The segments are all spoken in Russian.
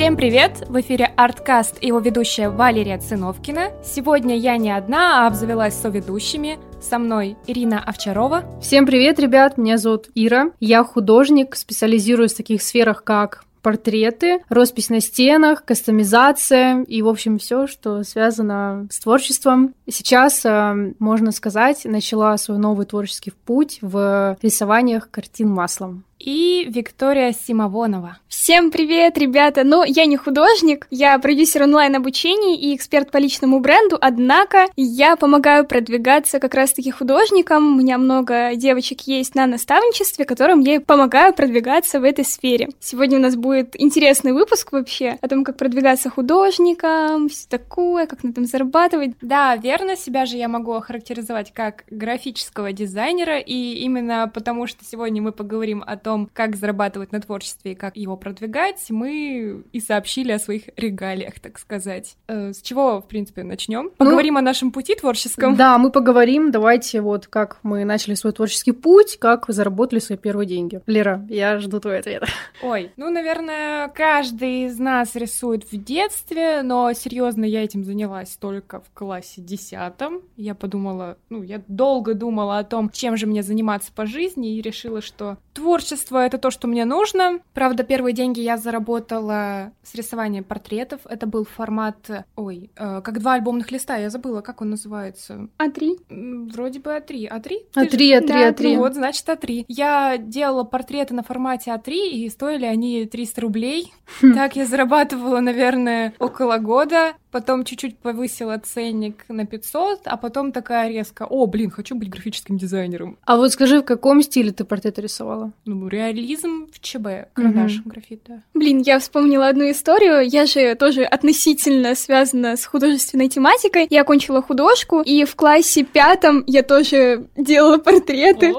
Всем привет! В эфире Арткаст и его ведущая Валерия Циновкина. Сегодня я не одна, а обзавелась соведущими. Со мной Ирина Овчарова. Всем привет, ребят! Меня зовут Ира. Я художник, специализируюсь в таких сферах, как портреты, роспись на стенах, кастомизация и, в общем, все, что связано с творчеством. Сейчас, э, можно сказать, начала свой новый творческий путь в рисованиях картин маслом и Виктория Симовонова. Всем привет, ребята! Ну, я не художник, я продюсер онлайн-обучений и эксперт по личному бренду, однако я помогаю продвигаться как раз-таки художникам. У меня много девочек есть на наставничестве, которым я помогаю продвигаться в этой сфере. Сегодня у нас будет интересный выпуск вообще о том, как продвигаться художникам, все такое, как на этом зарабатывать. Да, верно, себя же я могу охарактеризовать как графического дизайнера, и именно потому что сегодня мы поговорим о том, том, как зарабатывать на творчестве и как его продвигать, мы и сообщили о своих регалиях, так сказать. Э, с чего, в принципе, начнем? Ну, поговорим ну, о нашем пути творческом. Да, мы поговорим. Давайте вот как мы начали свой творческий путь, как заработали свои первые деньги. Лера, я жду твой ответ. Ой, ну, наверное, каждый из нас рисует в детстве, но серьезно я этим занялась только в классе десятом. Я подумала, ну, я долго думала о том, чем же мне заниматься по жизни, и решила, что творчество творчество — это то, что мне нужно. Правда, первые деньги я заработала с рисования портретов. Это был формат, ой, э, как два альбомных листа, я забыла, как он называется. А3? Вроде бы А3. А3? А3, А3, да, А3. Ну вот, значит, А3. Я делала портреты на формате А3, и стоили они 300 рублей. Хм. Так я зарабатывала, наверное, около года. Потом чуть-чуть повысила ценник на 500, а потом такая резко, о, блин, хочу быть графическим дизайнером. А вот скажи, в каком стиле ты портреты рисовала? Ну, реализм в ЧБ, карандаш, угу. графит, да. Блин, я вспомнила одну историю. Я же тоже относительно связана с художественной тематикой. Я окончила художку, и в классе пятом я тоже делала портреты.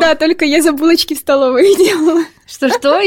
Да, только я за булочки в столовой делала. Что-что?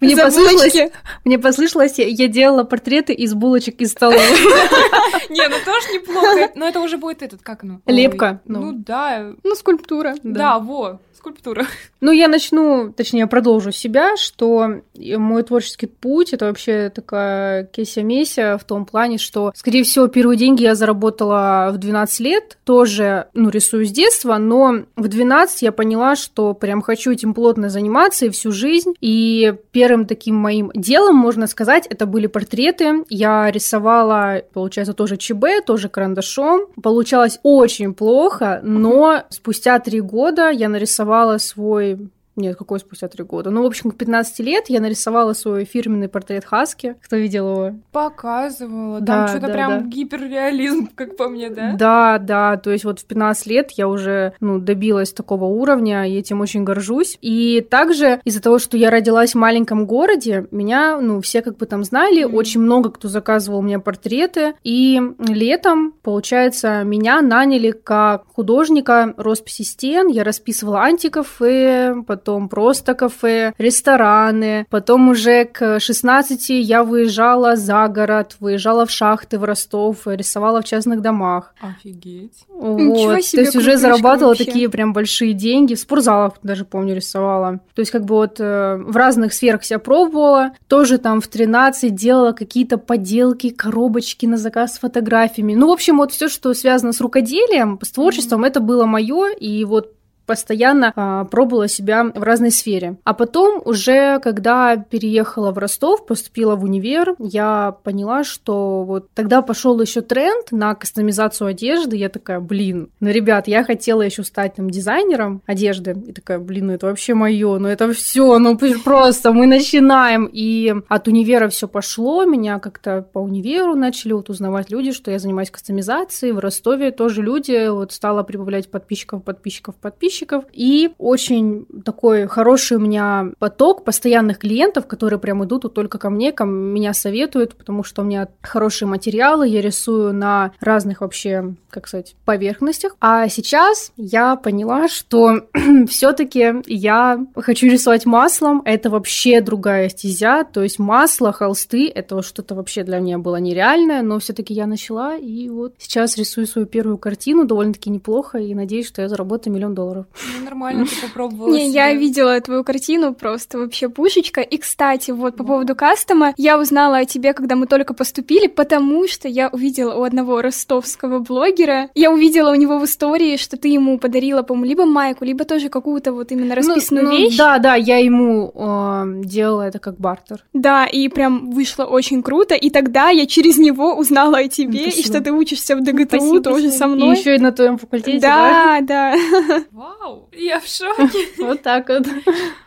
Мне послышалось, мне послышалось, я делала портреты из булочек из столовой. Не, ну тоже неплохо. Но это уже будет этот, как оно? Лепка. Ну да. Ну, скульптура. Да, во скульптура. Ну, я начну, точнее, продолжу себя, что мой творческий путь — это вообще такая кеся-меся в том плане, что, скорее всего, первые деньги я заработала в 12 лет, тоже, ну, рисую с детства, но в 12 я поняла, что прям хочу этим плотно заниматься и всю жизнь, и первым таким моим делом, можно сказать, это были портреты. Я рисовала, получается, тоже ЧБ, тоже карандашом. Получалось очень плохо, но спустя три года я нарисовала нарисовала свой нет, какой спустя три года? Ну, в общем, к 15 лет я нарисовала свой фирменный портрет Хаски. Кто видел его? Показывала. Да, Там что-то да, прям да. гиперреализм, как по мне, да? Да, да. То есть вот в 15 лет я уже, ну, добилась такого уровня, и этим очень горжусь. И также из-за того, что я родилась в маленьком городе, меня, ну, все как бы там знали, mm-hmm. очень много кто заказывал мне портреты. И летом, получается, меня наняли как художника росписи стен. Я расписывала антикафе, потом потом просто кафе, рестораны. Потом уже к 16 я выезжала за город, выезжала в шахты в Ростов, рисовала в частных домах. Офигеть. Вот. Ничего себе, То есть уже зарабатывала вообще. такие прям большие деньги. В спортзалах даже, помню, рисовала. То есть как бы вот э, в разных сферах себя пробовала. Тоже там в 13 делала какие-то поделки, коробочки на заказ с фотографиями. Ну, в общем, вот все, что связано с рукоделием, с творчеством, mm-hmm. это было мое. И вот постоянно а, пробовала себя в разной сфере. А потом уже, когда переехала в Ростов, поступила в универ, я поняла, что вот тогда пошел еще тренд на кастомизацию одежды. Я такая, блин, ну, ребят, я хотела еще стать там дизайнером одежды. И такая, блин, ну это вообще мое, ну это все, ну просто мы начинаем. И от универа все пошло, меня как-то по универу начали вот узнавать люди, что я занимаюсь кастомизацией. В Ростове тоже люди, вот стала прибавлять подписчиков, подписчиков, подписчиков подписчиков, и очень такой хороший у меня поток постоянных клиентов, которые прям идут вот только ко мне, ко меня советуют, потому что у меня хорошие материалы, я рисую на разных вообще, как сказать, поверхностях. А сейчас я поняла, что все-таки я хочу рисовать маслом, это вообще другая стезя, то есть масло, холсты, это что-то вообще для меня было нереальное, но все-таки я начала, и вот сейчас рисую свою первую картину довольно-таки неплохо, и надеюсь, что я заработаю миллион долларов. Ну, нормально ты попробовала. Не, я видела твою картину, просто вообще пушечка. И, кстати, вот по поводу кастома, я узнала о тебе, когда мы только поступили, потому что я увидела у одного ростовского блогера, я увидела у него в истории, что ты ему подарила, по-моему, либо майку, либо тоже какую-то вот именно ну, расписанную ну, вещь. Да, да, я ему э, делала это как бартер. Да, и прям вышло очень круто, и тогда я через него узнала о тебе, и что ты учишься в ДГТУ тоже со мной. И еще и на твоем факультете, да? Да, да. Вау, я в шоке. Вот так вот.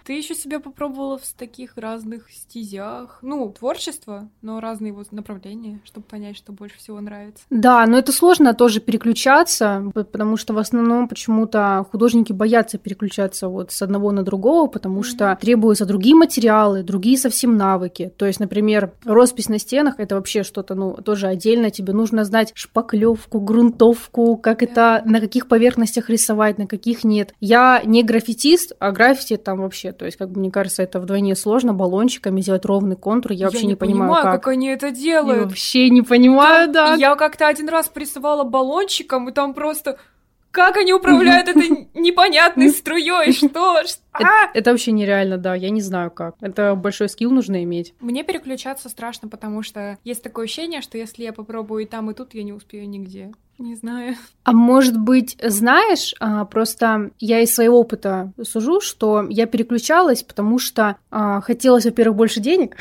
Ты еще себя попробовала в таких разных стезях, ну, творчество, но разные вот направления, чтобы понять, что больше всего нравится. Да, но это сложно тоже переключаться, потому что в основном почему-то художники боятся переключаться вот с одного на другого, потому mm-hmm. что требуются другие материалы, другие совсем навыки. То есть, например, роспись на стенах это вообще что-то, ну, тоже отдельно. Тебе нужно знать шпаклевку, грунтовку, как yeah. это, на каких поверхностях рисовать, на каких нет. Я не граффитист, а граффити там вообще то есть, как бы, мне кажется, это вдвойне сложно баллончиками сделать ровный контур. Я, я вообще не, не понимаю, понимаю как. как они это делают. Я вообще не понимаю, да. Я как-то один раз порисовала баллончиком, и там просто как они управляют этой непонятной струей? Что? А! Это, вообще нереально, да. Я не знаю как. Это большой скилл нужно иметь. Мне переключаться страшно, потому что есть такое ощущение, что если я попробую и там, и тут, я не успею нигде. Не знаю. А может быть, знаешь, а, просто я из своего опыта сужу, что я переключалась, потому что а, хотелось, во-первых, больше денег,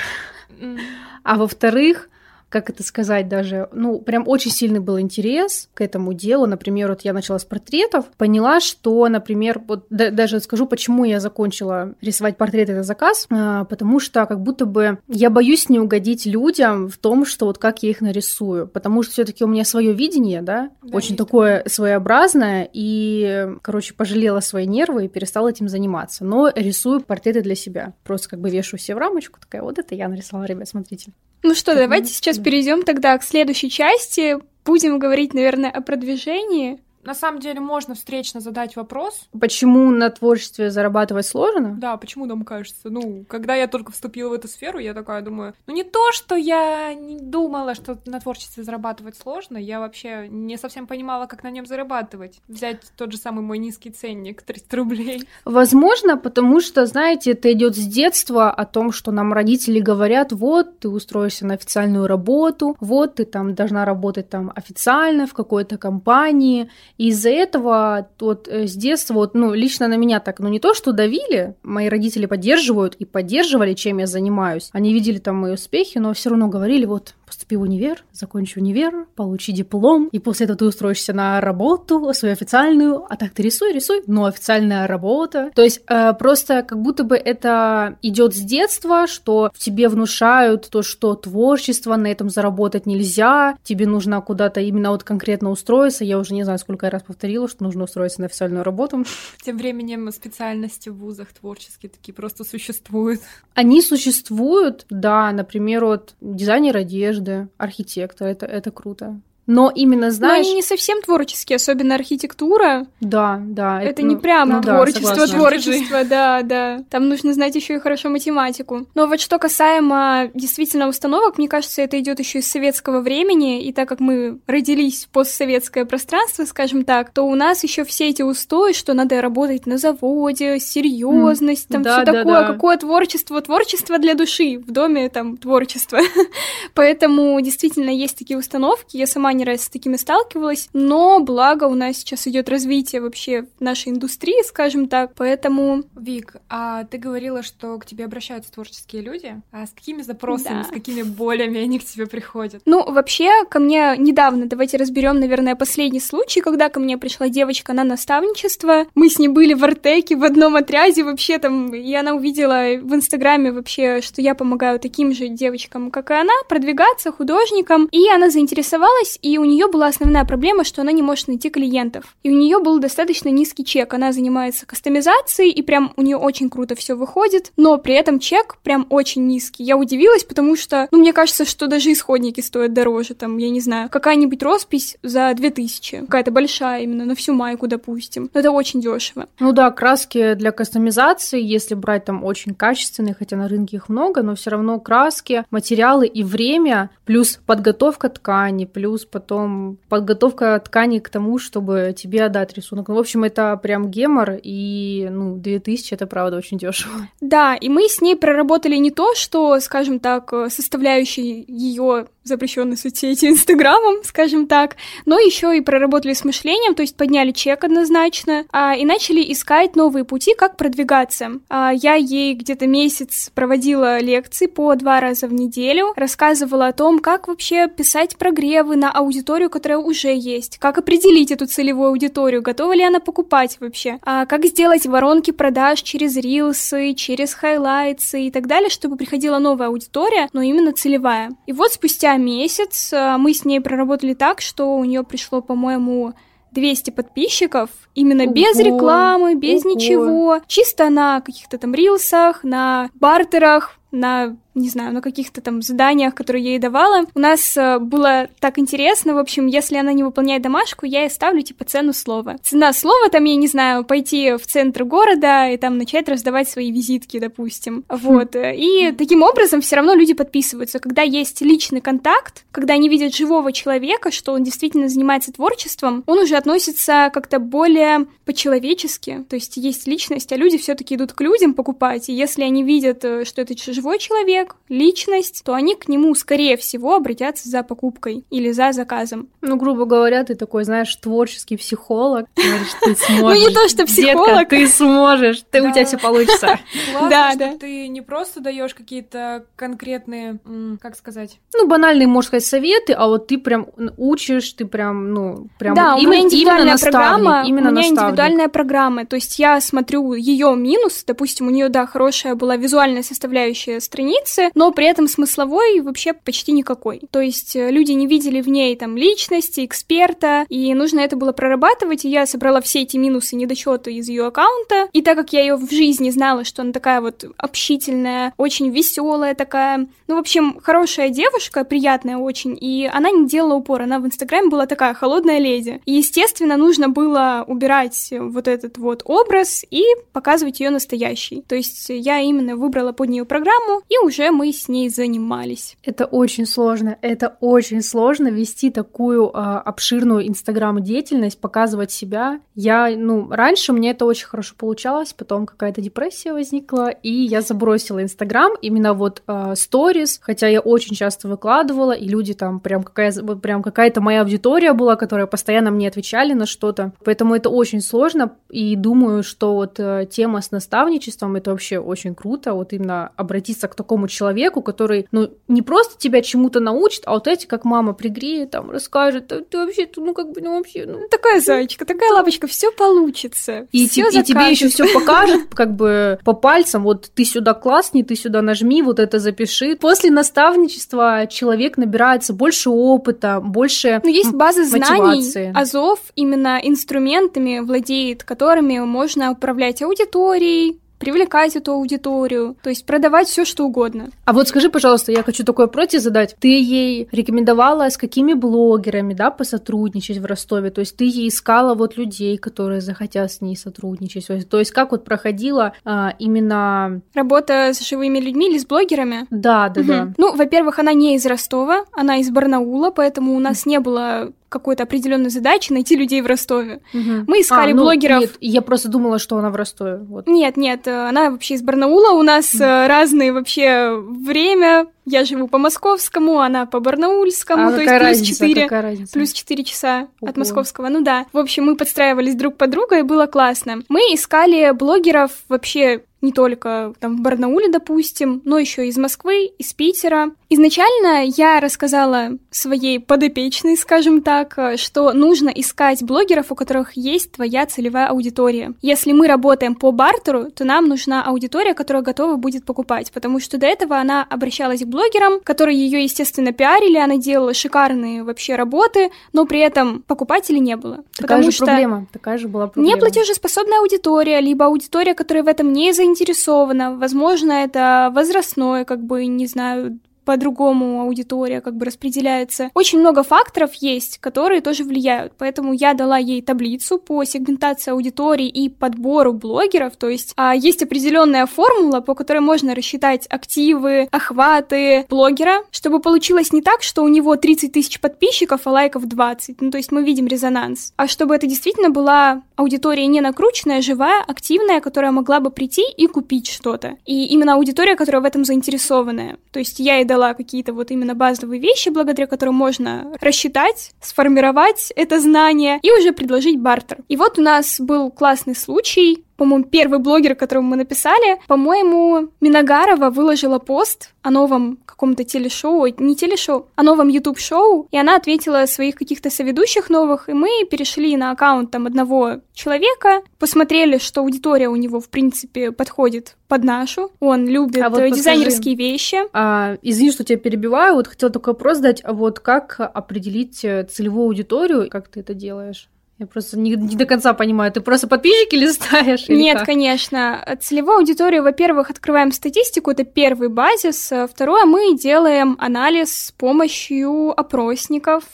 mm. а во-вторых, как это сказать даже, ну, прям очень сильный был интерес к этому делу. Например, вот я начала с портретов, поняла, что, например, вот да, даже скажу, почему я закончила рисовать портреты это заказ, а, потому что как будто бы я боюсь не угодить людям в том, что вот как я их нарисую, потому что все-таки у меня свое видение, да, да очень такое такое своеобразное, и, короче, пожалела свои нервы и перестала этим заниматься, но рисую портреты для себя, просто как бы вешаю все в рамочку, такая, вот это я нарисовала, ребят, смотрите. Ну что, давайте сейчас перейдем тогда к следующей части. Будем говорить, наверное, о продвижении. На самом деле можно встречно задать вопрос. Почему на творчестве зарабатывать сложно? Да, почему нам кажется? Ну, когда я только вступила в эту сферу, я такая думаю, ну не то, что я не думала, что на творчестве зарабатывать сложно, я вообще не совсем понимала, как на нем зарабатывать. Взять тот же самый мой низкий ценник, 300 рублей. Возможно, потому что, знаете, это идет с детства о том, что нам родители говорят, вот, ты устроишься на официальную работу, вот, ты там должна работать там официально в какой-то компании, из-за этого вот э, с детства, вот, ну, лично на меня так, ну, не то, что давили, мои родители поддерживают и поддерживали, чем я занимаюсь. Они видели там мои успехи, но все равно говорили, вот, поступи в универ, закончи универ, получи диплом, и после этого ты устроишься на работу свою официальную, а так ты рисуй, рисуй, но официальная работа. То есть э, просто как будто бы это идет с детства, что в тебе внушают то, что творчество, на этом заработать нельзя, тебе нужно куда-то именно вот конкретно устроиться. Я уже не знаю, сколько я раз повторила, что нужно устроиться на официальную работу. Тем временем специальности в вузах творческие такие просто существуют. Они существуют, да, например, вот дизайнер одежды, одежды, архитектор, это, это круто. Но именно знаешь... Но они не совсем творческие, особенно архитектура. Да, да. Это, это не ну, прямо ну, творчество, да, творчество, да, да. Там нужно знать еще и хорошо математику. Но вот что касаемо действительно установок, мне кажется, это идет еще из советского времени, и так как мы родились в постсоветское пространство, скажем так, то у нас еще все эти устои, что надо работать на заводе, серьезность, mm. там да, все да, такое, да. какое творчество, творчество для души, в доме там творчество. Поэтому действительно есть такие установки. Я сама не раз с такими сталкивалась, но благо у нас сейчас идет развитие вообще нашей индустрии, скажем так, поэтому... Вик, а ты говорила, что к тебе обращаются творческие люди, а с какими запросами, да. с какими болями они к тебе приходят? Ну, вообще, ко мне недавно, давайте разберем, наверное, последний случай, когда ко мне пришла девочка на наставничество, мы с ней были в Артеке в одном отряде вообще там, и она увидела в Инстаграме вообще, что я помогаю таким же девочкам, как и она, продвигаться художникам, и она заинтересовалась, и у нее была основная проблема, что она не может найти клиентов. И у нее был достаточно низкий чек. Она занимается кастомизацией, и прям у нее очень круто все выходит, но при этом чек прям очень низкий. Я удивилась, потому что, ну, мне кажется, что даже исходники стоят дороже, там, я не знаю, какая-нибудь роспись за 2000, какая-то большая именно, на всю майку, допустим. Но это очень дешево. Ну да, краски для кастомизации, если брать там очень качественные, хотя на рынке их много, но все равно краски, материалы и время, плюс подготовка ткани, плюс потом подготовка ткани к тому, чтобы тебе отдать рисунок. Ну, в общем, это прям гемор, и, ну, 2000 это правда очень дешево. Да, и мы с ней проработали не то, что, скажем так, составляющие ее запрещенной соцсети Инстаграмом, скажем так, но еще и проработали с мышлением, то есть подняли чек однозначно, а, и начали искать новые пути, как продвигаться. А, я ей где-то месяц проводила лекции по два раза в неделю, рассказывала о том, как вообще писать прогревы на аудиторию, которая уже есть, как определить эту целевую аудиторию, готова ли она покупать вообще, а, как сделать воронки продаж через рилсы, через хайлайтсы и так далее, чтобы приходила новая аудитория, но именно целевая. И вот спустя месяц э, мы с ней проработали так, что у нее пришло, по-моему, 200 подписчиков, именно Ого. без рекламы, без Ого. ничего, чисто на каких-то там рилсах, на бартерах, на не знаю, на каких-то там заданиях, которые я ей давала. У нас э, было так интересно, в общем, если она не выполняет домашку, я ей ставлю, типа, цену слова. Цена слова, там, я не знаю, пойти в центр города и там начать раздавать свои визитки, допустим. Вот. И таким образом все равно люди подписываются. Когда есть личный контакт, когда они видят живого человека, что он действительно занимается творчеством, он уже относится как-то более по-человечески. То есть есть личность, а люди все-таки идут к людям покупать. И если они видят, э, что это живой человек, личность, то они к нему, скорее всего, обратятся за покупкой или за заказом. Ну, грубо говоря, ты такой, знаешь, творческий психолог. Говоришь, ты сможешь. Ну, не то, что психолог. ты сможешь, ты, у тебя все получится. Да, да. ты не просто даешь какие-то конкретные, как сказать? Ну, банальные, можно сказать, советы, а вот ты прям учишь, ты прям, ну, прям да, у меня индивидуальная программа, у меня индивидуальная программа, то есть я смотрю ее минус, допустим, у нее, да, хорошая была визуальная составляющая страницы, страницы, но при этом смысловой вообще почти никакой. То есть э, люди не видели в ней там личности, эксперта, и нужно это было прорабатывать, и я собрала все эти минусы, недочеты из ее аккаунта, и так как я ее в жизни знала, что она такая вот общительная, очень веселая такая, ну, в общем, хорошая девушка, приятная очень, и она не делала упор, она в Инстаграме была такая холодная леди. И, естественно, нужно было убирать вот этот вот образ и показывать ее настоящий. То есть я именно выбрала под нее программу и уже мы с ней занимались. Это очень сложно. Это очень сложно вести такую э, обширную инстаграм-деятельность, показывать себя. Я, ну, раньше мне это очень хорошо получалось, потом какая-то депрессия возникла, и я забросила инстаграм, именно вот сторис, э, хотя я очень часто выкладывала, и люди там прям, какая, прям какая-то моя аудитория была, которая постоянно мне отвечали на что-то. Поэтому это очень сложно, и думаю, что вот э, тема с наставничеством это вообще очень круто, вот именно обратиться к такому человеку, который, ну, не просто тебя чему-то научит, а вот эти, как мама пригреет, там, расскажет, ты, ты вообще, ну, как бы, ну, вообще, ну... Такая зайчика, такая лапочка, все получится. И, всё и тебе еще все покажет, как бы, по пальцам, вот, ты сюда классный, ты сюда нажми, вот это запиши. После наставничества человек набирается больше опыта, больше Ну, есть база знаний, Азов именно инструментами владеет, которыми можно управлять аудиторией, привлекать эту аудиторию, то есть продавать все что угодно. А вот скажи, пожалуйста, я хочу такое против задать. Ты ей рекомендовала с какими блогерами, да, посотрудничать в Ростове? То есть ты ей искала вот людей, которые захотят с ней сотрудничать? То есть как вот проходила а, именно... Работа с живыми людьми или с блогерами? Да, да, угу. да. Ну, во-первых, она не из Ростова, она из Барнаула, поэтому у нас не было какой-то определенной задачи найти людей в Ростове. Угу. Мы искали а, ну, блогеров. Нет, я просто думала, что она в Ростове. Вот. Нет, нет, э, она вообще из Барнаула. У нас угу. разные вообще время. Я живу по московскому, она по барнаульскому, а то есть плюс разница, 4, плюс 4 часа Ого. от московского. Ну да. В общем, мы подстраивались друг под друга, и было классно. Мы искали блогеров вообще не только там в Барнауле, допустим, но еще из Москвы, из Питера. Изначально я рассказала своей подопечной, скажем так, что нужно искать блогеров, у которых есть твоя целевая аудитория. Если мы работаем по бартеру, то нам нужна аудитория, которая готова будет покупать, потому что до этого она обращалась к блогерам, которые ее, естественно, пиарили, она делала шикарные вообще работы, но при этом покупателей не было. Такая потому же что проблема, такая же была проблема. Не платежеспособная аудитория, либо аудитория, которая в этом не заинтересована заинтересована. Возможно, это возрастное, как бы, не знаю, по-другому аудитория как бы распределяется. Очень много факторов есть, которые тоже влияют, поэтому я дала ей таблицу по сегментации аудитории и подбору блогеров, то есть а, есть определенная формула, по которой можно рассчитать активы, охваты блогера, чтобы получилось не так, что у него 30 тысяч подписчиков, а лайков 20, ну то есть мы видим резонанс, а чтобы это действительно была аудитория не накрученная, живая, активная, которая могла бы прийти и купить что-то. И именно аудитория, которая в этом заинтересованная. То есть я ей дала какие-то вот именно базовые вещи, благодаря которым можно рассчитать, сформировать это знание и уже предложить бартер. И вот у нас был классный случай по-моему, первый блогер, которому мы написали, по-моему, Миногарова выложила пост о новом каком-то телешоу, не телешоу, о новом YouTube-шоу, и она ответила своих каких-то соведущих новых, и мы перешли на аккаунт там одного человека, посмотрели, что аудитория у него, в принципе, подходит под нашу, он любит а вот дизайнерские подскажи, вещи. А, извини, что тебя перебиваю, вот хотела только вопрос задать, а вот как определить э, целевую аудиторию, как ты это делаешь? Я просто не, не до конца понимаю. Ты просто подписчики листаешь? Нет, конечно. Целевую аудиторию, во-первых, открываем статистику, это первый базис. Второе, мы делаем анализ с помощью опросников,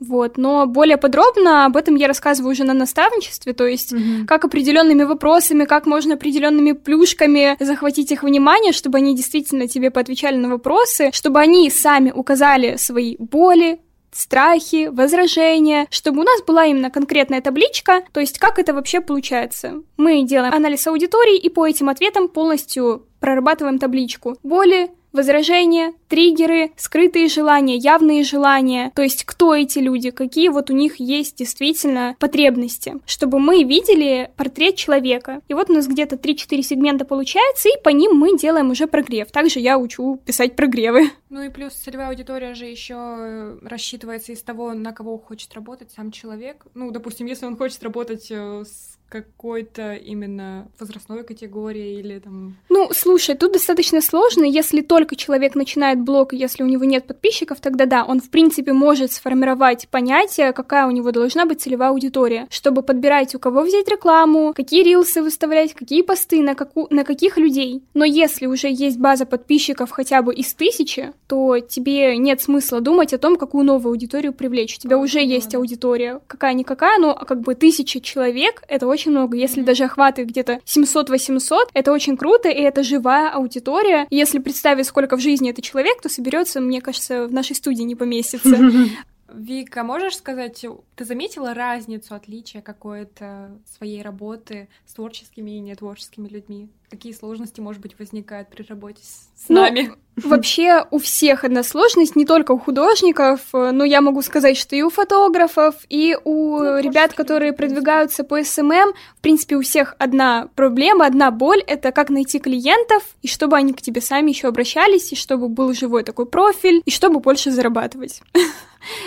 вот, но более подробно об этом я рассказываю уже на наставничестве, то есть угу. как определенными вопросами, как можно определенными плюшками захватить их внимание, чтобы они действительно тебе поотвечали на вопросы, чтобы они сами указали свои боли, страхи, возражения, чтобы у нас была именно конкретная табличка, то есть как это вообще получается. Мы делаем анализ аудитории и по этим ответам полностью прорабатываем табличку. Боли, возражения, триггеры, скрытые желания, явные желания, то есть кто эти люди, какие вот у них есть действительно потребности, чтобы мы видели портрет человека. И вот у нас где-то 3-4 сегмента получается, и по ним мы делаем уже прогрев. Также я учу писать прогревы. Ну и плюс целевая аудитория же еще э, рассчитывается из того, на кого хочет работать сам человек. Ну, допустим, если он хочет работать э, с какой-то именно возрастной категории или там... Ну, слушай, тут достаточно сложно. Если только человек начинает блог, если у него нет подписчиков, тогда да, он, в принципе, может сформировать понятие, какая у него должна быть целевая аудитория, чтобы подбирать, у кого взять рекламу, какие рилсы выставлять, какие посты, на, каку... на каких людей. Но если уже есть база подписчиков хотя бы из тысячи, то тебе нет смысла думать о том, какую новую аудиторию привлечь. У тебя уже есть аудитория, какая-никакая, но как бы тысяча человек — это очень очень много. Если даже охваты где-то 700-800, это очень круто, и это живая аудитория. если представить, сколько в жизни это человек, то соберется, мне кажется, в нашей студии не поместится. Вика, можешь сказать, ты заметила разницу, отличие какое-то своей работы с творческими и нетворческими людьми? Какие сложности, может быть, возникают при работе с, ну, нами? Вообще у всех одна сложность, не только у художников, но я могу сказать, что и у фотографов, и у ну, ребят, которые продвигаются по SMM, эм эм, в принципе, у всех одна проблема, одна боль — это как найти клиентов, и чтобы они к тебе сами еще обращались, и чтобы был живой такой профиль, и чтобы больше зарабатывать.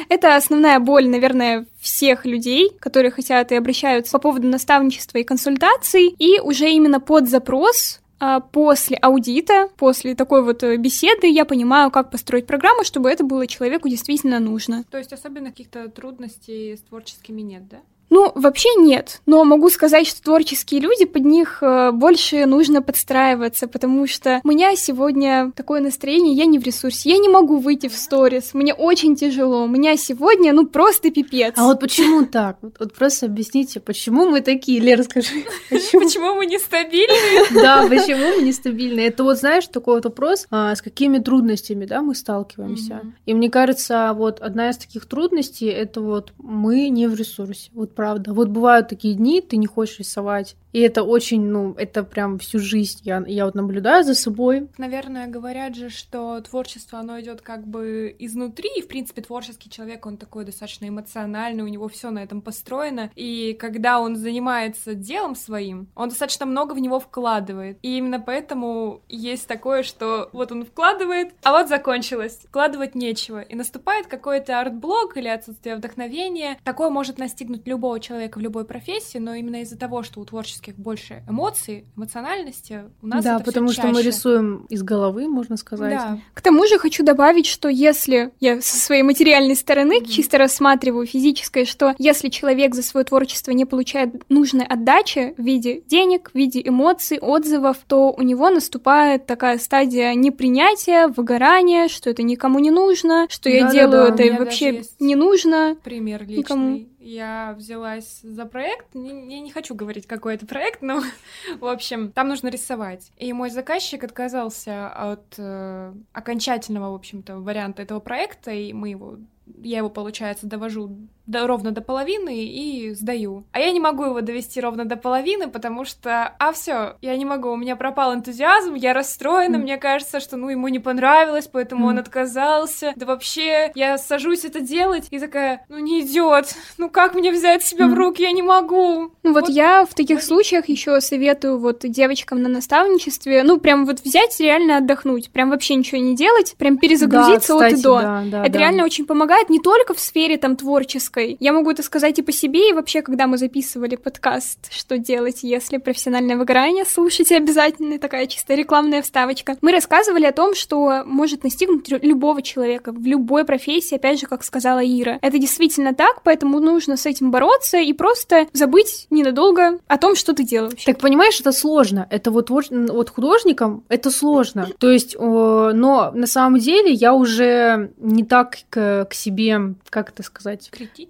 Это основная боль, наверное, всех людей, которые хотят и обращаются по поводу наставничества и консультаций, и уже именно под запрос а, после аудита, после такой вот э, беседы я понимаю, как построить программу, чтобы это было человеку действительно нужно. То есть особенно каких-то трудностей с творческими нет, да? Ну, вообще нет, но могу сказать, что творческие люди, под них э, больше нужно подстраиваться, потому что у меня сегодня такое настроение, я не в ресурсе, я не могу выйти в сторис, мне очень тяжело, у меня сегодня, ну, просто пипец. А вот почему так? Вот, вот просто объясните, почему мы такие, Лера, скажи. Почему мы нестабильные? Да, почему мы нестабильные? Это вот, знаешь, такой вот вопрос, а, с какими трудностями, да, мы сталкиваемся. И мне кажется, вот одна из таких трудностей, это вот мы не в ресурсе. Вот правда. Вот бывают такие дни, ты не хочешь рисовать, и это очень, ну, это прям всю жизнь я, я вот наблюдаю за собой. Наверное, говорят же, что творчество, оно идет как бы изнутри, и, в принципе, творческий человек, он такой достаточно эмоциональный, у него все на этом построено, и когда он занимается делом своим, он достаточно много в него вкладывает, и именно поэтому есть такое, что вот он вкладывает, а вот закончилось, вкладывать нечего, и наступает какой-то арт-блок или отсутствие вдохновения, такое может настигнуть любого любого человека в любой профессии, но именно из-за того, что у творческих больше эмоций, эмоциональности, у нас Да, это потому что мы чаще. рисуем из головы, можно сказать. Да. К тому же хочу добавить, что если я со своей материальной стороны Мгм. чисто рассматриваю физическое, что если человек за свое творчество не получает нужной отдачи в виде денег, в виде эмоций, отзывов, то у него наступает такая стадия непринятия, выгорания, что это никому не нужно, что я Да-да-да, делаю у это вообще не нужно. Пример личный. Никому. Я взялась за проект. Я не хочу говорить, какой это проект, но, в общем, там нужно рисовать. И мой заказчик отказался от э, окончательного, в общем-то, варианта этого проекта, и мы его я его, получается, довожу до, ровно до половины и сдаю. А я не могу его довести ровно до половины, потому что, а все, я не могу, у меня пропал энтузиазм, я расстроена, Мгм. мне кажется, что, ну, ему не понравилось, поэтому он Мгм. отказался. Да вообще, я сажусь это делать и такая, ну, не идет, ну, как мне взять себя в Мгм. руки, я не могу. Ну вот, Вот. я в таких случаях еще советую вот девочкам на наставничестве, ну прям вот взять реально отдохнуть, прям вообще ничего не делать, прям перезагрузиться Да, от и кстати, до. да, да, это да. реально очень помогает не только в сфере там творческой. Я могу это сказать и по себе, и вообще, когда мы записывали подкаст «Что делать, если профессиональное выгорание?» Слушайте обязательно, такая чисто рекламная вставочка. Мы рассказывали о том, что может настигнуть любого человека в любой профессии, опять же, как сказала Ира. Это действительно так, поэтому нужно с этим бороться и просто забыть ненадолго о том, что ты делаешь. Так понимаешь, это сложно. Это вот, вот художникам это сложно. То есть, о, но на самом деле я уже не так к, к себе, как это сказать, Критично.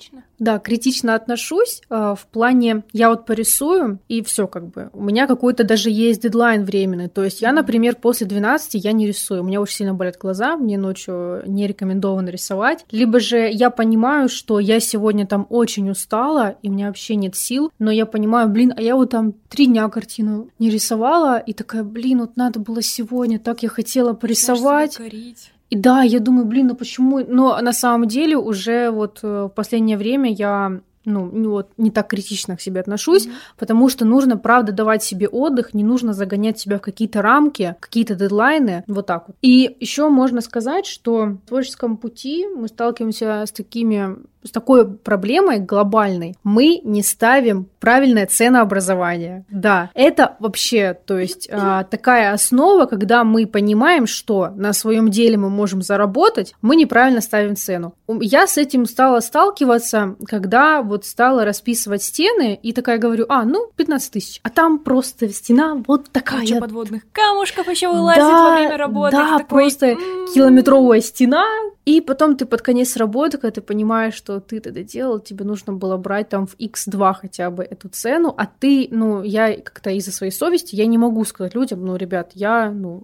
Да, критично отношусь э, в плане, я вот порисую, и все как бы. У меня какой-то даже есть дедлайн временный. То есть я, например, после 12 я не рисую. У меня очень сильно болят глаза, мне ночью не рекомендовано рисовать. Либо же я понимаю, что я сегодня там очень устала, и у меня вообще нет сил, но я понимаю, блин, а я вот там три дня картину не рисовала, и такая, блин, вот надо было сегодня, так я хотела порисовать. корить. И да, я думаю, блин, ну почему? Но на самом деле уже вот э, в последнее время я ну, не вот, не так критично к себе отношусь, Мгм. потому что нужно, правда, давать себе отдых, не нужно загонять себя в какие-то рамки, какие-то дедлайны, вот так вот. И еще можно сказать, что в творческом пути мы сталкиваемся с такими с такой проблемой глобальной. Мы не ставим правильное ценообразование. Да, это вообще, то есть а, такая основа, когда мы понимаем, что на своем деле мы можем заработать, мы неправильно ставим цену. Я с этим стала сталкиваться, когда вот стала расписывать стены, и такая говорю, а, ну, 15 тысяч. А там просто стена вот такая. Куча подводных камушков еще вылазит Да, во время работы. да, такой, просто «М, километровая стена, и потом ты под конец работы, когда ты понимаешь, что ты это делал, тебе нужно было брать там в x2 хотя бы эту цену, а ты, ну, я как-то из-за своей совести, я не могу сказать людям, ну, ребят, я, ну,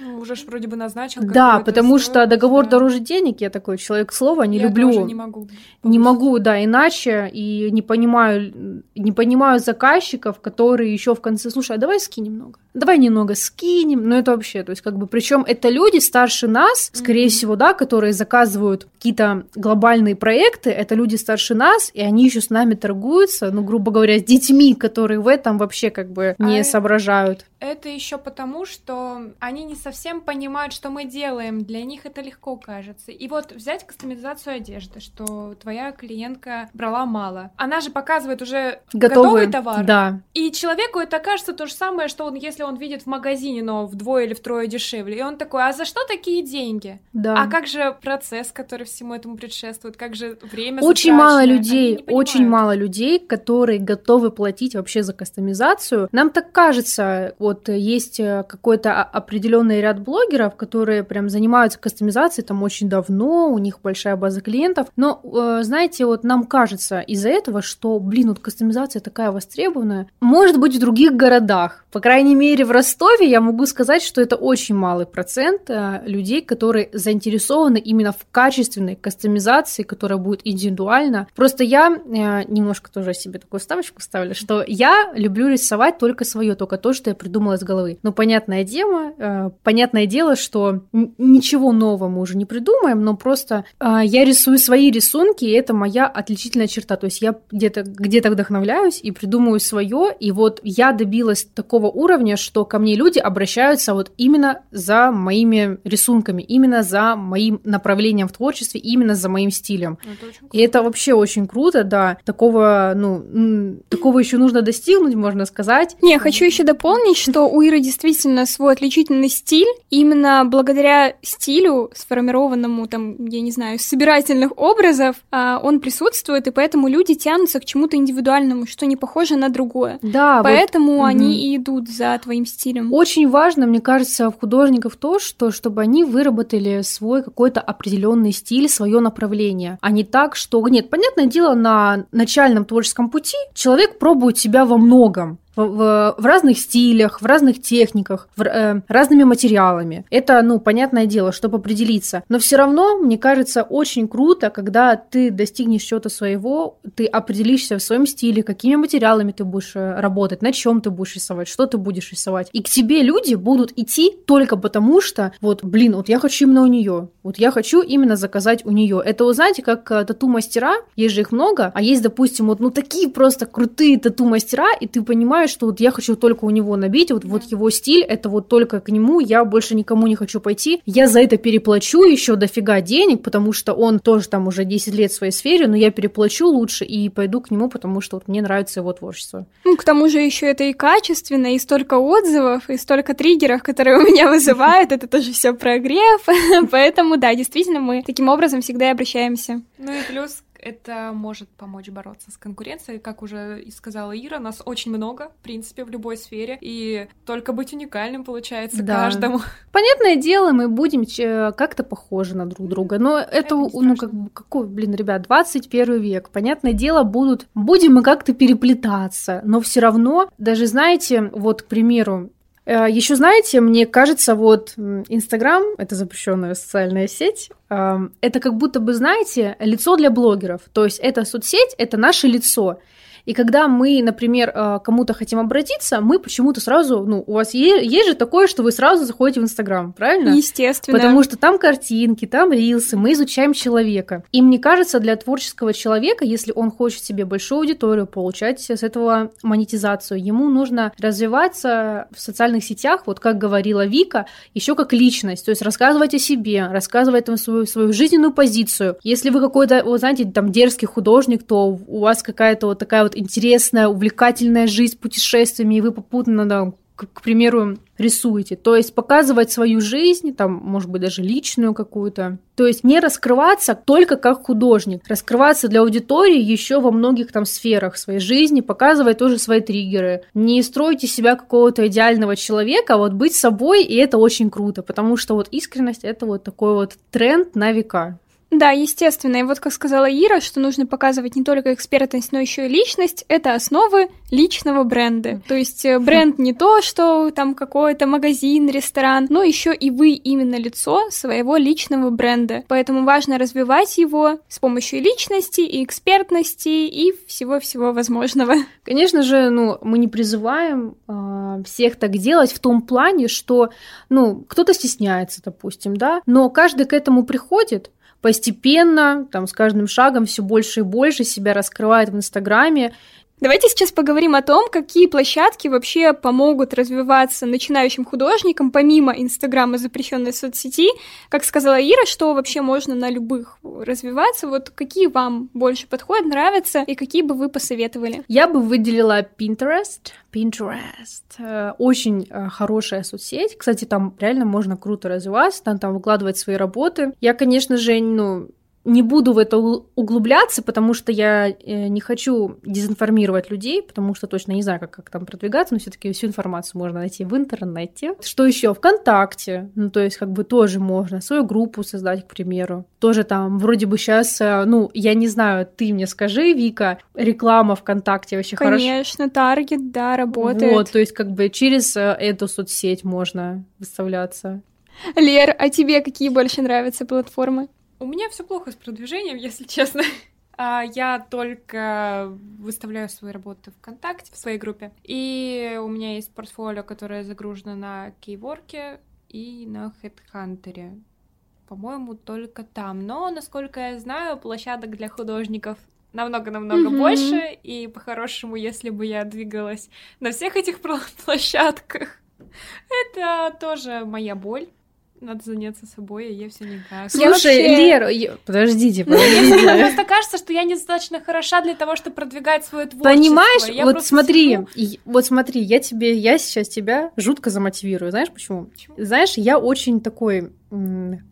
Ну, уже ж вроде бы назначил. да, потому что стоимость, договор да. дороже денег, я такой человек слова, не Я люблю. тоже не могу. Не могу, да, иначе, и не понимаю, не понимаю заказчиков, которые еще в конце, слушай, а давай скинем немного, давай немного скинем, ну это вообще, то есть как бы, причем это люди старше нас, скорее Мгм. всего, да, которые заказывают какие-то глобальные проекты, это люди старше нас, и они еще с нами торгуются, ну, грубо говоря, с детьми, которые в этом вообще как бы не А- соображают. Это еще потому, что они не совсем понимают, что мы делаем. Для них это легко кажется. И вот взять кастомизацию одежды, что твоя клиентка брала мало. Она же показывает уже готовый Готовы, товар. да, И человеку это кажется то же самое, что он, если он видит в магазине, но вдвое или втрое дешевле. И он такой, а за что такие деньги? да. А как же процесс, который всему этому предшествует? Как же время Очень мало людей, очень мало людей, которые готовы платить вообще за кастомизацию. Нам так кажется, вот есть э, какой-то определенный ряд блогеров, которые прям занимаются кастомизацией там очень давно, у них большая база клиентов. Но, э, знаете, вот нам кажется из-за этого, что, блин, вот кастомизация такая востребованная. Может быть, в других городах. По крайней мере, в Ростове я могу сказать, что это очень малый процент э, людей, которые заинтересованы именно в качественной кастомизации, которая будет индивидуальна. Просто я э, немножко тоже себе такую ставочку ставлю, что я люблю рисовать только свое, только то, что я придумала из головы. Но понятное дело, э, понятное дело, что ничего нового мы уже не придумаем, но просто я рисую свои рисунки, и это моя отличительная черта. То есть я где-то где вдохновляюсь и придумаю свое, и вот я добилась такого уровня, что ко мне люди обращаются вот именно за моими рисунками, именно за моим направлением в творчестве, именно за моим стилем. Это и это вообще очень круто, да. Такого, ну, такого еще нужно достигнуть, можно сказать. Не, хочу еще дополнить, что у Иры действительно свой отличительный стиль. Именно благодаря стилю, сформированному, там, я не знаю, собирательных образов, а, он присутствует, и поэтому люди тянутся к чему-то индивидуальному, что не похоже на другое. Да. Поэтому вот, они угу. и идут за твоим стилем. Очень важно, мне кажется, в художников то, что чтобы они выработали свой какой-то определенный стиль, свое направление, а не так, что нет, понятное дело, на начальном творческом пути человек пробует себя во многом в, в разных стилях, в разных техниках, в, э, разными материалами. Это, ну, понятное дело, чтобы определиться. Но все равно, мне кажется, очень круто, когда ты достигнешь чего-то своего, ты определишься в своем стиле, какими материалами ты будешь э, работать, на чем ты будешь рисовать, что ты будешь рисовать. И к тебе люди будут идти только потому, что, вот, блин, вот я хочу именно у нее, вот я хочу именно заказать у нее. Это, вы знаете, как э, тату-мастера, есть же их много, а есть, допустим, вот, ну, такие просто крутые тату-мастера, и ты понимаешь, понимаешь, что вот я хочу только у него набить, вот, вот его стиль, это вот только к нему, я больше никому не хочу пойти. Я за это переплачу еще дофига денег, потому что он тоже там уже 10 лет в своей сфере, но я переплачу лучше и пойду к нему, потому что вот мне нравится его творчество. Ну, к тому же еще это и качественно, и столько отзывов, и столько триггеров, которые у меня вызывают, это тоже все прогрев, поэтому да, действительно мы таким образом всегда и обращаемся. Ну и плюс это может помочь бороться с конкуренцией. Как уже и сказала Ира, нас очень много, в принципе, в любой сфере, и только быть уникальным получается да. каждому. Понятное дело, мы будем как-то похожи на друг друга, но это, это ну, как, какой, блин, ребят, 21 век, понятное дело, будут, будем мы как-то переплетаться, но все равно, даже знаете, вот, к примеру, Э, Еще знаете, мне кажется, вот Инстаграм, это запрещенная социальная сеть, эм, это как будто бы, знаете, лицо для блогеров. То есть это соцсеть, это наше лицо. И когда мы, например, э, кому-то хотим обратиться, мы почему-то сразу, ну, у вас есть, есть же такое, что вы сразу заходите в Инстаграм, правильно? Естественно. Потому что там картинки, там рилсы, мы изучаем человека. И мне кажется, для творческого человека, если он хочет себе большую аудиторию, получать с этого монетизацию, ему нужно развиваться в социальных сетях, вот как говорила Вика, еще как личность, то есть рассказывать о себе, рассказывать там свою, свою жизненную позицию. Если вы какой-то, вот знаете, там дерзкий художник, то у вас какая-то вот такая вот интересная, увлекательная жизнь путешествиями, и вы попутно, да, к, к примеру, рисуете. То есть показывать свою жизнь, там, может быть, даже личную какую-то. То есть не раскрываться только как художник, раскрываться для аудитории еще во многих там сферах своей жизни, показывать тоже свои триггеры. Не стройте себя какого-то идеального человека, а вот быть собой, и это очень круто, потому что вот искренность это вот такой вот тренд на века. Да, естественно. И вот как сказала Ира, что нужно показывать не только экспертность, но еще и личность, это основы личного бренда. То есть э, бренд не то, что там какой-то магазин, ресторан, но еще и вы именно лицо своего личного бренда. Поэтому важно развивать его с помощью личности и экспертности и всего-всего возможного. Конечно же, ну, мы не призываем э, всех так делать в том плане, что, ну, кто-то стесняется, допустим, да, но каждый к этому приходит, постепенно, там, с каждым шагом все больше и больше себя раскрывает в Инстаграме, Давайте сейчас поговорим о том, какие площадки вообще помогут развиваться начинающим художникам, помимо Инстаграма, запрещенной соцсети. Как сказала Ира, что вообще можно на любых развиваться. Вот какие вам больше подходят, нравятся, и какие бы вы посоветовали? Я бы выделила Pinterest. Pinterest. Э, очень э, хорошая соцсеть. Кстати, там реально можно круто развиваться, там, там выкладывать свои работы. Я, конечно же, ну, не буду в это углубляться, потому что я э, не хочу дезинформировать людей, потому что точно не знаю, как, как там продвигаться, но все-таки всю информацию можно найти в интернете. Что еще? ВКонтакте. Ну, то есть, как бы тоже можно свою группу создать, к примеру. Тоже там вроде бы сейчас, э, ну, я не знаю, ты мне скажи, Вика, реклама ВКонтакте вообще хорошо. Конечно, таргет, да, работает. Вот, то есть, как бы через э, эту соцсеть можно выставляться. Лер, а тебе какие больше нравятся платформы? У меня все плохо с продвижением, если честно. А, я только выставляю свои работы ВКонтакте, в своей группе. И у меня есть портфолио, которое загружено на Кейворке и на Хедхантере. По-моему, только там. Но, насколько я знаю, площадок для художников намного-намного mm-hmm. больше. И по-хорошему, если бы я двигалась на всех этих площадках, Это тоже моя боль. Надо заняться собой, а я все никак. Слушай, вообще... Лера, я... подождите, подождите. Мне просто кажется, что я недостаточно хороша для того, чтобы продвигать свое творчество. Понимаешь, я вот смотри, сижу... вот смотри, я тебе, я сейчас тебя жутко замотивирую. Знаешь почему? почему? Знаешь, я очень такой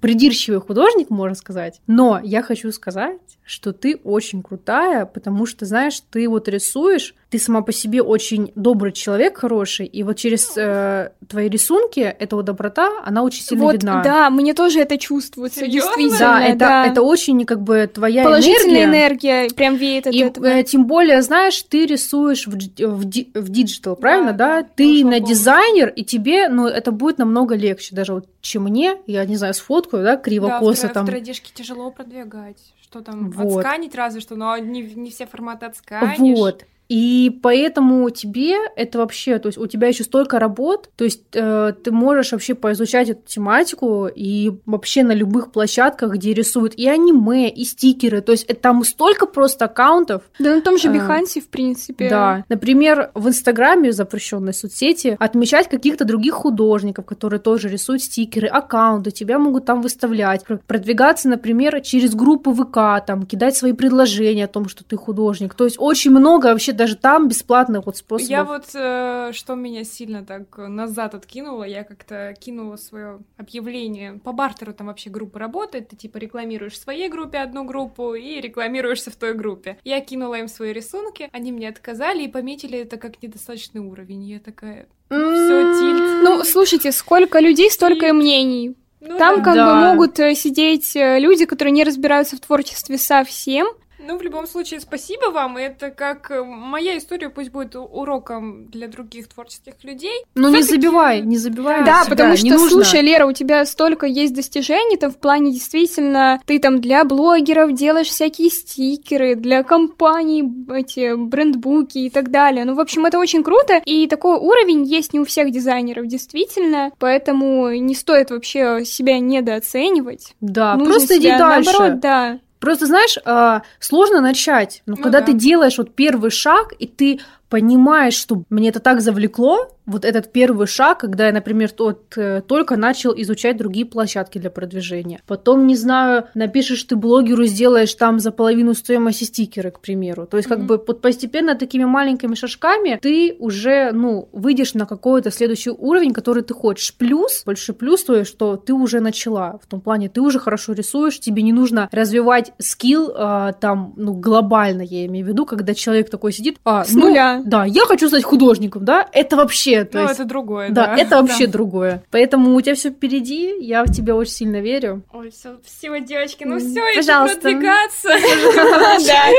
придирчивый художник, можно сказать. Но я хочу сказать, что ты очень крутая, потому что, знаешь, ты вот рисуешь, ты сама по себе очень добрый человек, хороший, и вот через э, твои рисунки эта вот доброта, она очень сильно вот, видна. Да, мне тоже это чувствуется, Серьезно? действительно. Да, это, да. это очень как бы твоя Положительная энергия. энергия, прям веет от и, этого. Э, тем более, знаешь, ты рисуешь в, в, в digital, правильно, да? да? Ты на дизайнер, и тебе, ну, это будет намного легче, даже вот, чем мне, я не знаю, сфоткаю, да, криво-косо да, там. в 3 тяжело продвигать. Что там, вот. отсканить разве что, но не, не все форматы отсканишь. Вот. И поэтому тебе это вообще, то есть у тебя еще столько работ, то есть э, ты можешь вообще поизучать эту тематику и вообще на любых площадках, где рисуют и аниме, и стикеры, то есть это, там столько просто аккаунтов. Да на том же Behance, э, в принципе. Да. Например, в Инстаграме, запрещенной соцсети, отмечать каких-то других художников, которые тоже рисуют стикеры, аккаунты, тебя могут там выставлять, продвигаться, например, через группы ВК, там, кидать свои предложения о том, что ты художник. То есть очень много вообще даже там бесплатных вот способов. Я вот, э, что меня сильно так назад откинуло, я как-то кинула свое объявление. По бартеру там вообще группа работает, ты типа рекламируешь в своей группе одну группу и рекламируешься в той группе. Я кинула им свои рисунки, они мне отказали и пометили это как недостаточный уровень. Я такая, все, тильт. Ну, слушайте, сколько людей, столько и мнений. Ну, Там да. как да. бы могут э, сидеть э, люди, которые не разбираются в творчестве совсем, ну, в любом случае, спасибо вам. Это как э, моя история пусть будет уроком для других творческих людей. Ну, не забивай, не забивай. Да, себя, потому что, нужно. слушай, Лера, у тебя столько есть достижений, там в плане действительно, ты там для блогеров делаешь всякие стикеры, для компаний эти брендбуки и так далее. Ну, в общем, это очень круто, и такой уровень есть не у всех дизайнеров, действительно, поэтому не стоит вообще себя недооценивать. Да, Нужно просто иди дальше. Наоборот, да. Просто, знаешь, а, сложно начать. Но ну, когда да. ты делаешь вот первый шаг, и ты понимаешь, что мне это так завлекло, вот этот первый шаг, когда я, например, тот, э, только начал изучать другие площадки для продвижения. Потом, не знаю, напишешь ты блогеру, сделаешь там за половину стоимости стикеры, к примеру. То есть, как mm-hmm. бы вот постепенно такими маленькими шажками ты уже, ну, выйдешь на какой-то следующий уровень, который ты хочешь. Плюс, больше плюс то, что ты уже начала. В том плане, ты уже хорошо рисуешь, тебе не нужно развивать скилл э, там, ну, глобально, я имею в виду, когда человек такой сидит, а, С ну, нуля да, я хочу стать художником, да, это вообще... То ну, есть, это другое, да. Да, это вообще да. другое. Поэтому у тебя все впереди, я в тебя очень сильно верю. Ой, все, спасибо, девочки, ну все, Пожалуйста. продвигаться. Да,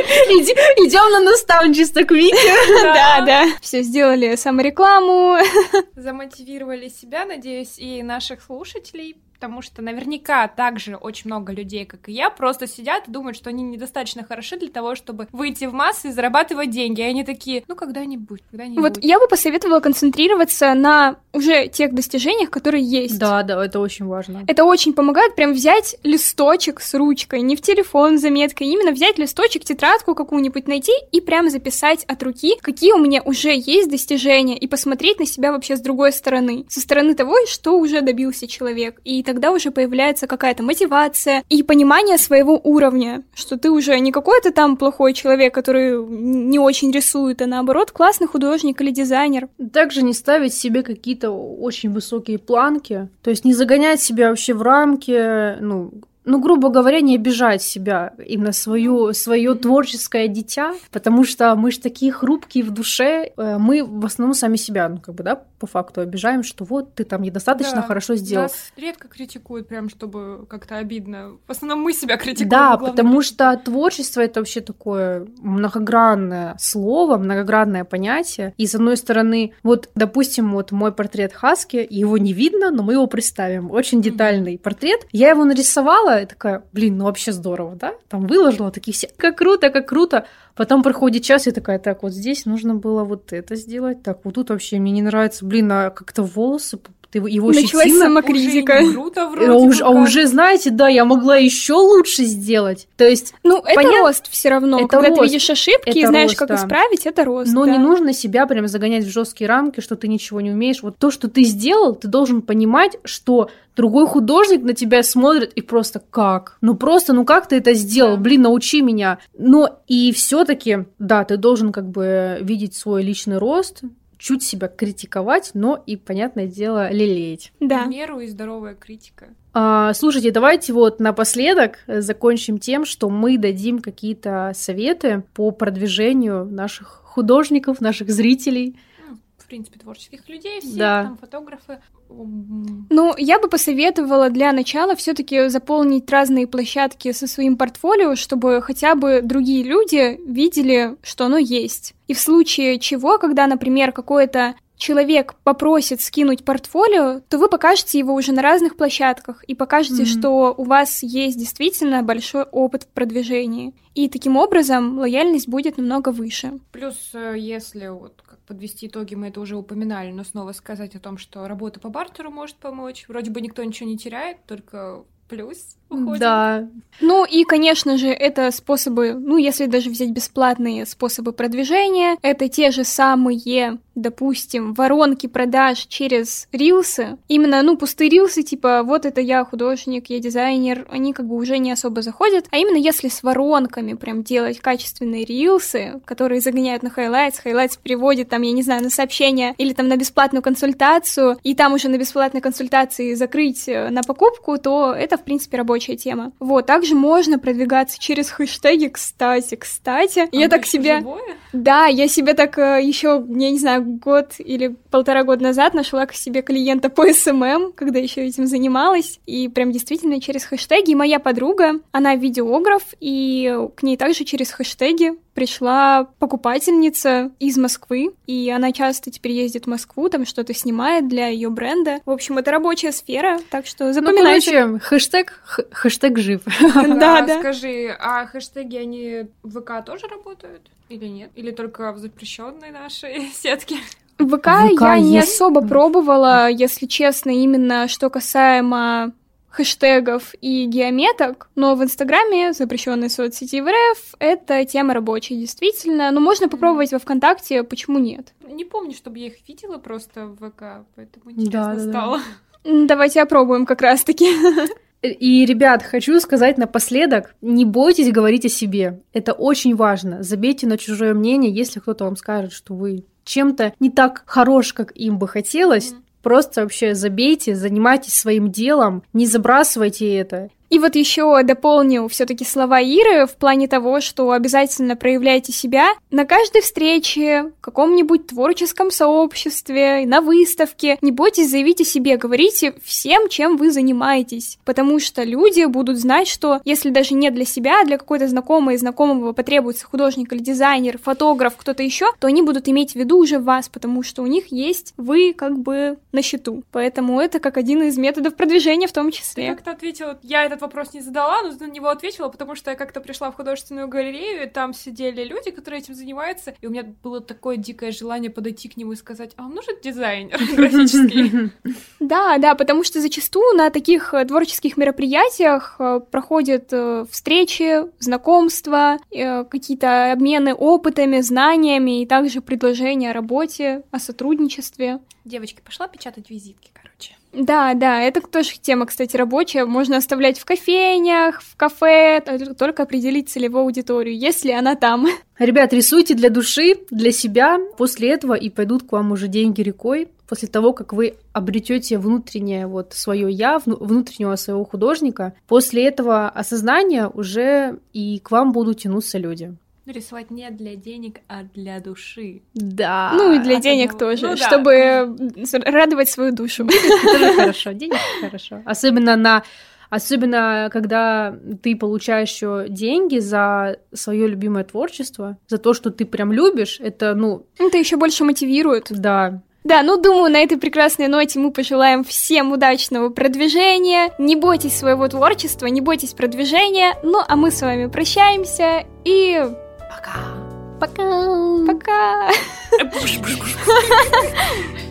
идем на наставничество к Вике. Да, да. Все, сделали саморекламу. Замотивировали себя, надеюсь, и наших слушателей потому что наверняка также очень много людей, как и я, просто сидят и думают, что они недостаточно хороши для того, чтобы выйти в массы и зарабатывать деньги. И они такие, ну когда-нибудь, когда-нибудь. Вот я бы посоветовала концентрироваться на уже тех достижениях, которые есть. Да, да, это очень важно. Это очень помогает прям взять листочек с ручкой, не в телефон заметкой, именно взять листочек, тетрадку какую-нибудь найти и прям записать от руки, какие у меня уже есть достижения, и посмотреть на себя вообще с другой стороны, со стороны того, что уже добился человек. И тогда уже появляется какая-то мотивация и понимание своего уровня, что ты уже не какой-то там плохой человек, который не очень рисует, а наоборот классный художник или дизайнер. Также не ставить себе какие-то очень высокие планки, то есть не загонять себя вообще в рамки, ну, ну, грубо говоря, не обижать себя, именно свою, свое творческое дитя, потому что мы же такие хрупкие в душе, э, мы в основном сами себя, ну, как бы, да, по факту обижаем, что вот ты там недостаточно да, хорошо сделал. Нас редко критикуют, прям чтобы как-то обидно. В основном мы себя критикуем. Да, потому что творчество это вообще такое многогранное слово, многогранное понятие. И с одной стороны, вот, допустим, вот мой портрет Хаски, его не видно, но мы его представим. Очень детальный mm-hmm. портрет. Я его нарисовала, и такая, блин, ну вообще здорово, да? Там выложила такие все, как круто, как круто. Потом проходит час, и такая, так, вот здесь нужно было вот это сделать, так, вот тут вообще мне не нравится, блин, а как-то волосы ты его Началась очень сильно... самокритика. Уже круто А вроде уже, бы а как. уже, знаете, да, я могла еще лучше сделать. То есть, Ну, это Понятно? рост все равно. Это Когда рост. ты видишь ошибки и Это знаешь, рост, как да. исправить, это рост. но да. не нужно себя прям загонять в жесткие рамки, что ты ничего не умеешь. Вот то, что ты сделал, ты должен понимать, что другой художник на тебя смотрит и просто как? Ну просто, ну как ты это сделал? Да. Блин, научи меня. Но и все-таки, да, ты должен как бы видеть свой личный рост, чуть себя критиковать, но и, понятное дело, лелеять. Да. Меру и здоровая критика. А, слушайте, давайте вот напоследок закончим тем, что мы дадим какие-то советы по продвижению наших художников, наших зрителей. В принципе, творческих людей, всех Да. там фотографы. Ну, я бы посоветовала для начала все-таки заполнить разные площадки со своим портфолио, чтобы хотя бы другие люди видели, что оно есть. И в случае чего, когда, например, какой-то человек попросит скинуть портфолио, то вы покажете его уже на разных площадках и покажете, Мгм. что у вас есть действительно большой опыт в продвижении. И таким образом лояльность будет намного выше. Плюс, э, если вот подвести итоги, мы это уже упоминали, но снова сказать о том, что работа по бартеру может помочь. Вроде бы никто ничего не теряет, только плюс уходит. Да, Ну и, конечно же, это способы, ну, если даже взять бесплатные способы продвижения, это те же самые, допустим, воронки продаж через reels'ы. Именно, ну, пустые reels'ы, типа, вот это я художник, я дизайнер, они как бы уже не особо заходят. А именно, если с воронками прям делать качественные reels'ы, которые загоняют на highlights, highlights переводит там, я не знаю, на сообщение или там на бесплатную консультацию, и там уже на бесплатной консультации закрыть э, на покупку, то это, в принципе, рабочая тема. Вот, также можно продвигаться через хэштеги, кстати, кстати. А я так себе... живое? Да, я себе так еще, я не знаю, год или полтора года назад нашла к себе клиента по SMM, когда еще этим занималась, и прям действительно через хэштеги. И моя подруга, она видеограф, и к ней также через хэштеги пришла покупательница из Москвы, и она часто теперь ездит в Москву, там что-то снимает для ее бренда. В общем, это рабочая сфера, так что ну, запоминайте. короче, хэштег, хэштег жив. Да, А, да. Скажи, а хэштеги, они в ВК тоже работают? Или нет? Или только в запрещенной нашей сетке? ВК ВК я не есть? особо пробовала, если честно, именно что касаемо хэштегов и геометок, но в Инстаграме, запрещенной соцсети в РФ, это тема рабочая, действительно. Но можно попробовать во ВКонтакте, почему нет? Не помню, чтобы я их видела просто в ВК, поэтому Да, интересно да, да. стало. М, Давайте опробуем как раз-таки. И, ребят, хочу сказать напоследок, не бойтесь говорить о себе. Это очень важно. Забейте на чужое мнение, если кто-то вам скажет, что вы чем-то не так хорош, как им бы хотелось. Мгм. Просто вообще забейте, занимайтесь своим делом, не забрасывайте это. И вот еще дополню все-таки слова Иры в плане того, что обязательно проявляйте себя на каждой встрече, в каком-нибудь творческом сообществе, на выставке. Не бойтесь заявить о себе, говорите всем, чем вы занимаетесь, потому что люди будут знать, что если даже не для себя, а для какой-то знакомой и знакомого потребуется художник или дизайнер, фотограф, кто-то еще, то они будут иметь в виду уже вас, потому что у них есть вы как бы на счету. Поэтому это как один из методов продвижения в том Ты числе. как-то ответила, я этот вопрос не задала, но на него ответила, потому что я как-то пришла в художественную галерею, и там сидели люди, которые этим занимаются, и у меня было такое дикое желание подойти к нему и сказать, а вам нужен дизайнер графический? Да, да, потому что зачастую на таких э, творческих мероприятиях э, проходят э, встречи, знакомства, какие-то обмены опытами, знаниями и также предложения о работе, о сотрудничестве. Девочки, пошла печатать визитки, короче. Да, да, это тоже тема, кстати, рабочая. Можно оставлять в кофейнях, в кафе, только определить целевую аудиторию, если она там. Ребят, рисуйте для души, для себя. После этого и пойдут к вам уже деньги рекой. После того, как вы обретете внутреннее вот свое я, вну- внутреннего своего художника, после этого осознания уже и к вам будут тянуться люди. Ну, Рисовать не для денег, а для души. Да. ну и для от денег одного- тоже, ну да. чтобы радовать свою душу. тоже хорошо, денег хорошо. Особенно на Особенно, когда ты получаешь еще деньги за свое любимое творчество, за то, что ты прям любишь, это, ну, Это еще больше мотивирует. да, Да, ну думаю, на этой прекрасной ноте мы пожелаем всем удачного продвижения. Не бойтесь своего творчества, не бойтесь продвижения. Ну, а мы с вами прощаемся и Пока. пока. пока.